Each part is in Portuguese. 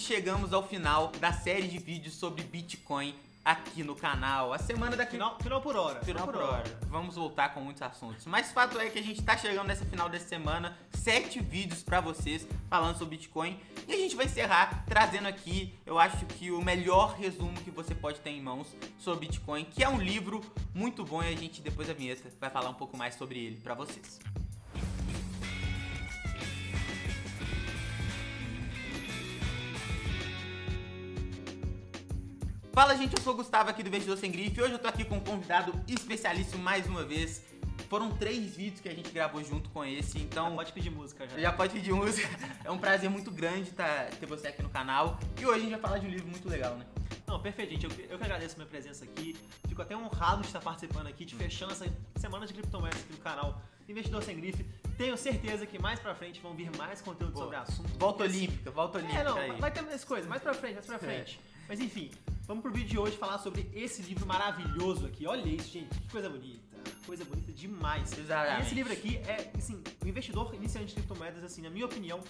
chegamos ao final da série de vídeos sobre Bitcoin aqui no canal. A semana da Final, final por hora. Final por hora. Vamos voltar com muitos assuntos. Mas fato é que a gente tá chegando nessa final dessa semana, sete vídeos pra vocês falando sobre Bitcoin. E a gente vai encerrar trazendo aqui, eu acho que o melhor resumo que você pode ter em mãos sobre Bitcoin, que é um livro muito bom e a gente depois da vinheta vai falar um pouco mais sobre ele pra vocês. Fala gente, eu sou o Gustavo aqui do Investidor Sem Grife. Hoje eu tô aqui com um convidado especialíssimo mais uma vez. Foram três vídeos que a gente gravou junto com esse, então Pode pedir música já. já pode pedir música. É um prazer muito grande tá, ter você aqui no canal. E hoje a gente vai falar de um livro muito legal, né? Não, perfeito, gente. Eu, eu que agradeço a minha presença aqui. Fico até honrado de estar participando aqui, de fechando essa semana de criptomoedas aqui no canal Investidor Sem Grife. Tenho certeza que mais pra frente vão vir mais conteúdo sobre o assunto. Volta assim, Olímpica, volta Olímpica É, não, aí. vai ter mais coisas, mais pra frente, mais pra frente. Mas enfim, vamos pro vídeo de hoje falar sobre esse livro maravilhoso aqui. Olha isso, gente, que coisa bonita. Coisa bonita demais. Exatamente. E esse livro aqui é, assim, o investidor iniciante de criptomoedas, assim, na minha opinião,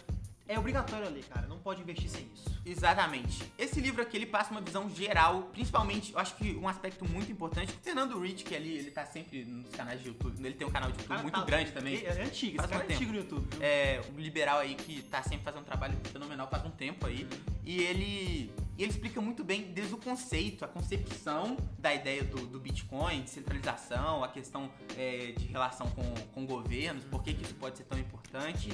é obrigatório ler, cara. Não pode investir sem isso. Exatamente. Esse livro aqui, ele passa uma visão geral, principalmente, eu acho que um aspecto muito importante, o Fernando Rich, que ali, ele tá sempre nos canais de YouTube, ele tem um canal de YouTube muito tá- grande também. É, é antigo, Faz esse cara muito é antigo no YouTube, viu? é, um liberal aí que tá sempre fazendo um trabalho fenomenal faz um tempo aí. E ele, e ele explica muito bem desde o conceito, a concepção da ideia do, do Bitcoin, descentralização, a questão é, de relação com, com governos, por que, que isso pode ser tão importante.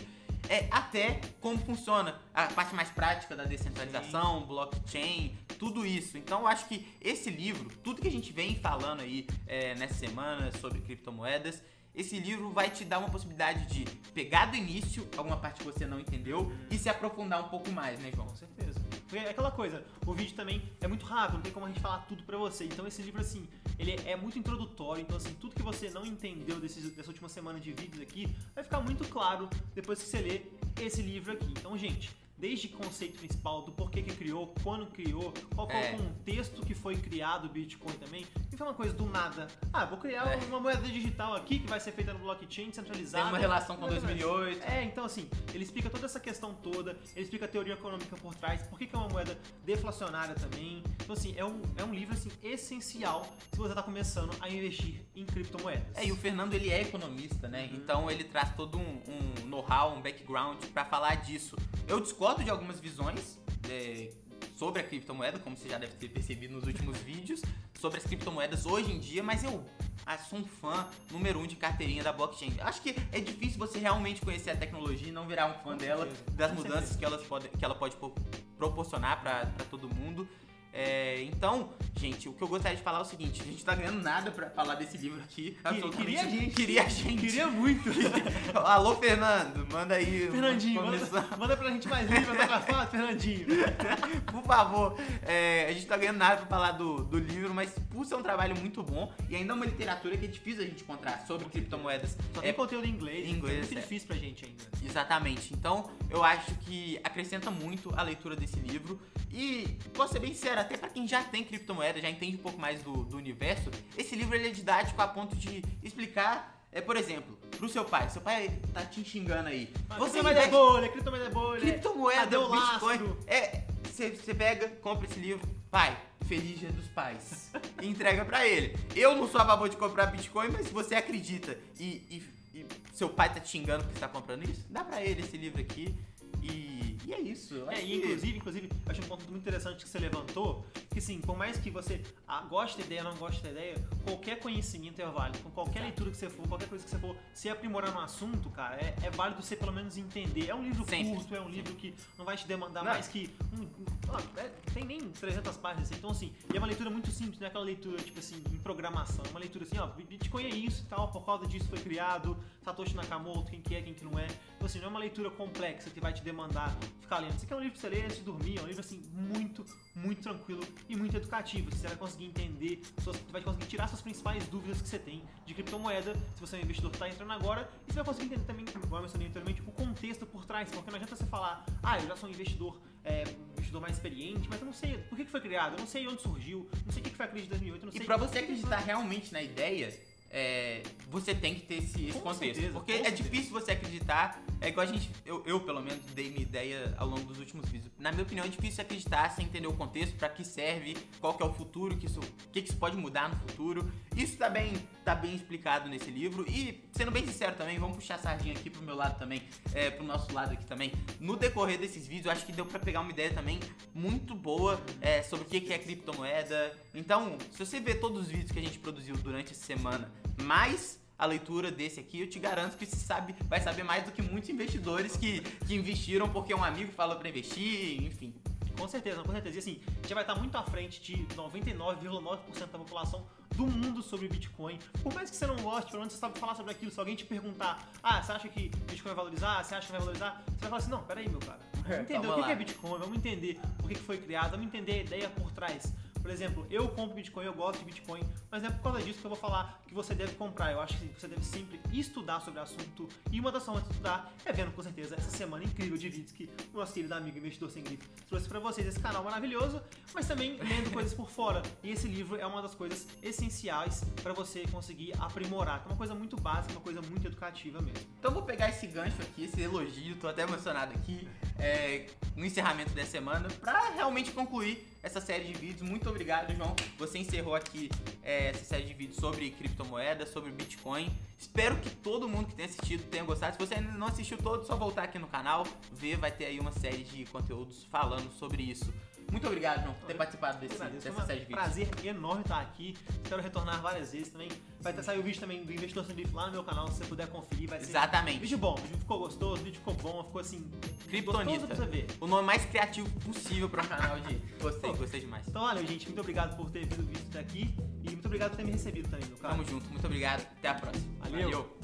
É, até como funciona a parte mais prática da descentralização, blockchain, tudo isso. Então eu acho que esse livro, tudo que a gente vem falando aí é, nessa semana sobre criptomoedas, esse livro vai te dar uma possibilidade de pegar do início alguma parte que você não entendeu e se aprofundar um pouco mais, né, João? Com certeza. Porque é aquela coisa, o vídeo também é muito rápido, não tem como a gente falar tudo pra você. Então esse livro, assim, ele é muito introdutório, então assim, tudo que você não entendeu desses, dessa última semana de vídeos aqui, vai ficar muito claro depois que você lê esse livro aqui. Então, gente, desde o conceito principal do porquê que criou, quando criou, qual que é, É. o contexto que foi criado o Bitcoin também, não foi uma coisa do nada. Ah, vou criar É. uma moeda digital aqui que vai ser feita no blockchain, descentralizada. Tem uma relação com Exatamente. 2008. É, então assim, ele explica toda essa questão toda, ele explica a teoria econômica por trás, por que, que é uma moeda deflacionária também. Então assim, é um, é um livro assim, essencial se você está começando a investir em criptomoedas. É, e o Fernando ele é economista, né? Então ele traz todo um, um know-how, um background pra falar disso. Eu discordo de algumas visões é, sobre a criptomoeda, como você já deve ter percebido nos últimos vídeos, sobre as criptomoedas hoje em dia, mas eu ah, sou um fã número um de carteirinha da blockchain. Acho que é difícil você realmente conhecer a tecnologia e não virar um fã dela, das mudanças que, elas podem, que ela pode pro- proporcionar pra todo mundo. É, então, gente, o que eu gostaria de falar é o seguinte: a gente tá ganhando nada pra falar desse livro aqui. absolutamente. queria a gente. Queria a gente. Queria muito. Alô, Fernando, manda aí. Fernandinho, manda, manda pra gente mais livro, manda pra foto, Fernandinho. Por favor, é, a gente tá ganhando nada pra falar do, do livro, mas por ser um trabalho muito bom e ainda uma literatura que é difícil a gente encontrar sobre criptomoedas. Só É, tem conteúdo em inglês, em inglês, é muito é. difícil pra gente ainda. Exatamente. Então, eu acho que acrescenta muito a leitura desse livro. E, posso ser bem sincero, até pra quem já tem criptomoeda, já entende um pouco mais do, do universo, esse livro ele é didático a ponto de explicar, é, por exemplo, pro seu pai. Seu pai tá te xingando aí. Você criptomoeda é investe- bolha, criptomoeda é bolha. Criptomoeda, o Bitcoin. É, você pega, compra esse livro, pai, feliz dia dos pais. e entrega pra ele. Eu não sou a favor de comprar Bitcoin, mas se você acredita e, e- e seu pai tá te xingando porque você tá comprando isso, dá pra ele esse livro aqui. E, e é isso. É, e inclusive, inclusive, eu acho um ponto muito interessante que você levantou, que sim, por mais que você ah, goste da ideia ou não goste da ideia, qualquer conhecimento é válido. Com qualquer Exato. leitura que você for, qualquer coisa que você for se aprimorar no assunto, cara, é, é válido você pelo menos entender. É um livro Sempre. curto, é um livro que não vai te demandar Não. mais que. Um, ah, é, tem nem 300 páginas, assim. então assim, e é uma leitura muito simples, não é aquela leitura, tipo assim, em programação. É uma leitura assim, ó, Bitcoin é isso e tal, por causa disso foi criado, Satoshi Nakamoto, quem que é, quem que não é. Então assim, não é uma leitura complexa que vai te demandar ficar lendo. Isso aqui é um livro pra você ler antes de dormir, é um livro assim, muito, muito tranquilo e muito educativo. Você vai conseguir entender, você vai conseguir tirar suas principais dúvidas que você tem de criptomoeda, se você é um investidor que está entrando agora, e você vai conseguir entender também, como eu mencionei anteriormente, o contexto por trás, porque não adianta você falar, ah, eu já sou um investidor, é, investidor mais experiente, mas eu não sei por que, que foi criado, eu não sei onde surgiu, não sei o que que foi a crise de 2008, eu não E sei... pra você acreditar realmente na ideia, é, você tem que ter esse, esse contexto. certeza, porque é certeza. difícil você acreditar. É igual a gente. Eu, eu, pelo menos, dei minha ideia ao longo dos últimos vídeos. Na minha opinião, é difícil acreditar sem entender o contexto, pra que serve, qual que é o futuro, que isso, o que, que isso pode mudar no futuro. Isso tá bem, tá bem explicado nesse livro. E, sendo bem sincero também, vamos puxar a sardinha aqui pro meu lado também, é, pro nosso lado aqui também. No decorrer desses vídeos, eu acho que deu pra pegar uma ideia também muito boa é, sobre o que, que é criptomoeda. Então, se você ver todos os vídeos que a gente produziu durante essa semana, mais a leitura desse aqui, eu te garanto que você sabe, vai saber mais do que muitos investidores que, que investiram porque um amigo falou pra investir, enfim. Com certeza, com certeza. E assim, já vai estar muito à frente de 99,9% da população do mundo sobre Bitcoin. Por mais que você não goste, pelo menos você sabe falar sobre aquilo. Se alguém te perguntar, ah, você acha que Bitcoin vai valorizar? Você acha que vai valorizar? Você vai falar assim, não, peraí, meu cara. Vamos É, entender calma o que que é Bitcoin, vamos entender que que foi criado, vamos entender a ideia por trás. Por exemplo, eu compro Bitcoin, eu gosto de Bitcoin, mas não é por causa disso que eu vou falar que você deve comprar. Eu acho que você deve sempre estudar sobre o assunto. E uma das formas de estudar é vendo, com certeza, essa semana incrível de vídeos que o nosso querido amigo investidor sem grife trouxe pra vocês. Esse canal maravilhoso, mas também lendo coisas por fora. E esse livro é uma das coisas essenciais para você conseguir aprimorar. É uma coisa muito básica, uma coisa muito educativa mesmo. Então vou pegar esse gancho aqui, esse elogio, tô até emocionado aqui, é, no encerramento dessa semana, pra realmente concluir essa série de vídeos. Muito obrigado, João. Você encerrou aqui é, essa série de vídeos sobre criptomoedas, sobre Bitcoin. Espero que todo mundo que tenha assistido tenha gostado. Se você ainda não assistiu todo, só voltar aqui no canal, ver, vai ter aí uma série de conteúdos falando sobre isso. Muito obrigado, João, por ter participado desse, Agradeço, dessa série de vídeos. prazer enorme estar aqui. Espero retornar várias vezes também. Vai ter sair o vídeo também do Investidor Sem Grife lá no meu canal, se você puder conferir. Vai ser Exatamente. Vídeo bom, o vídeo ficou gostoso, o vídeo ficou bom, ficou assim. Kryptonita. Pra você ver. O nome mais criativo possível para um canal de. Gostei, Pô. gostei demais. Então, valeu, gente. Muito obrigado por ter vindo visto daqui. E muito obrigado por ter me recebido também no canal. Tamo junto, muito obrigado. Até a próxima. Valeu.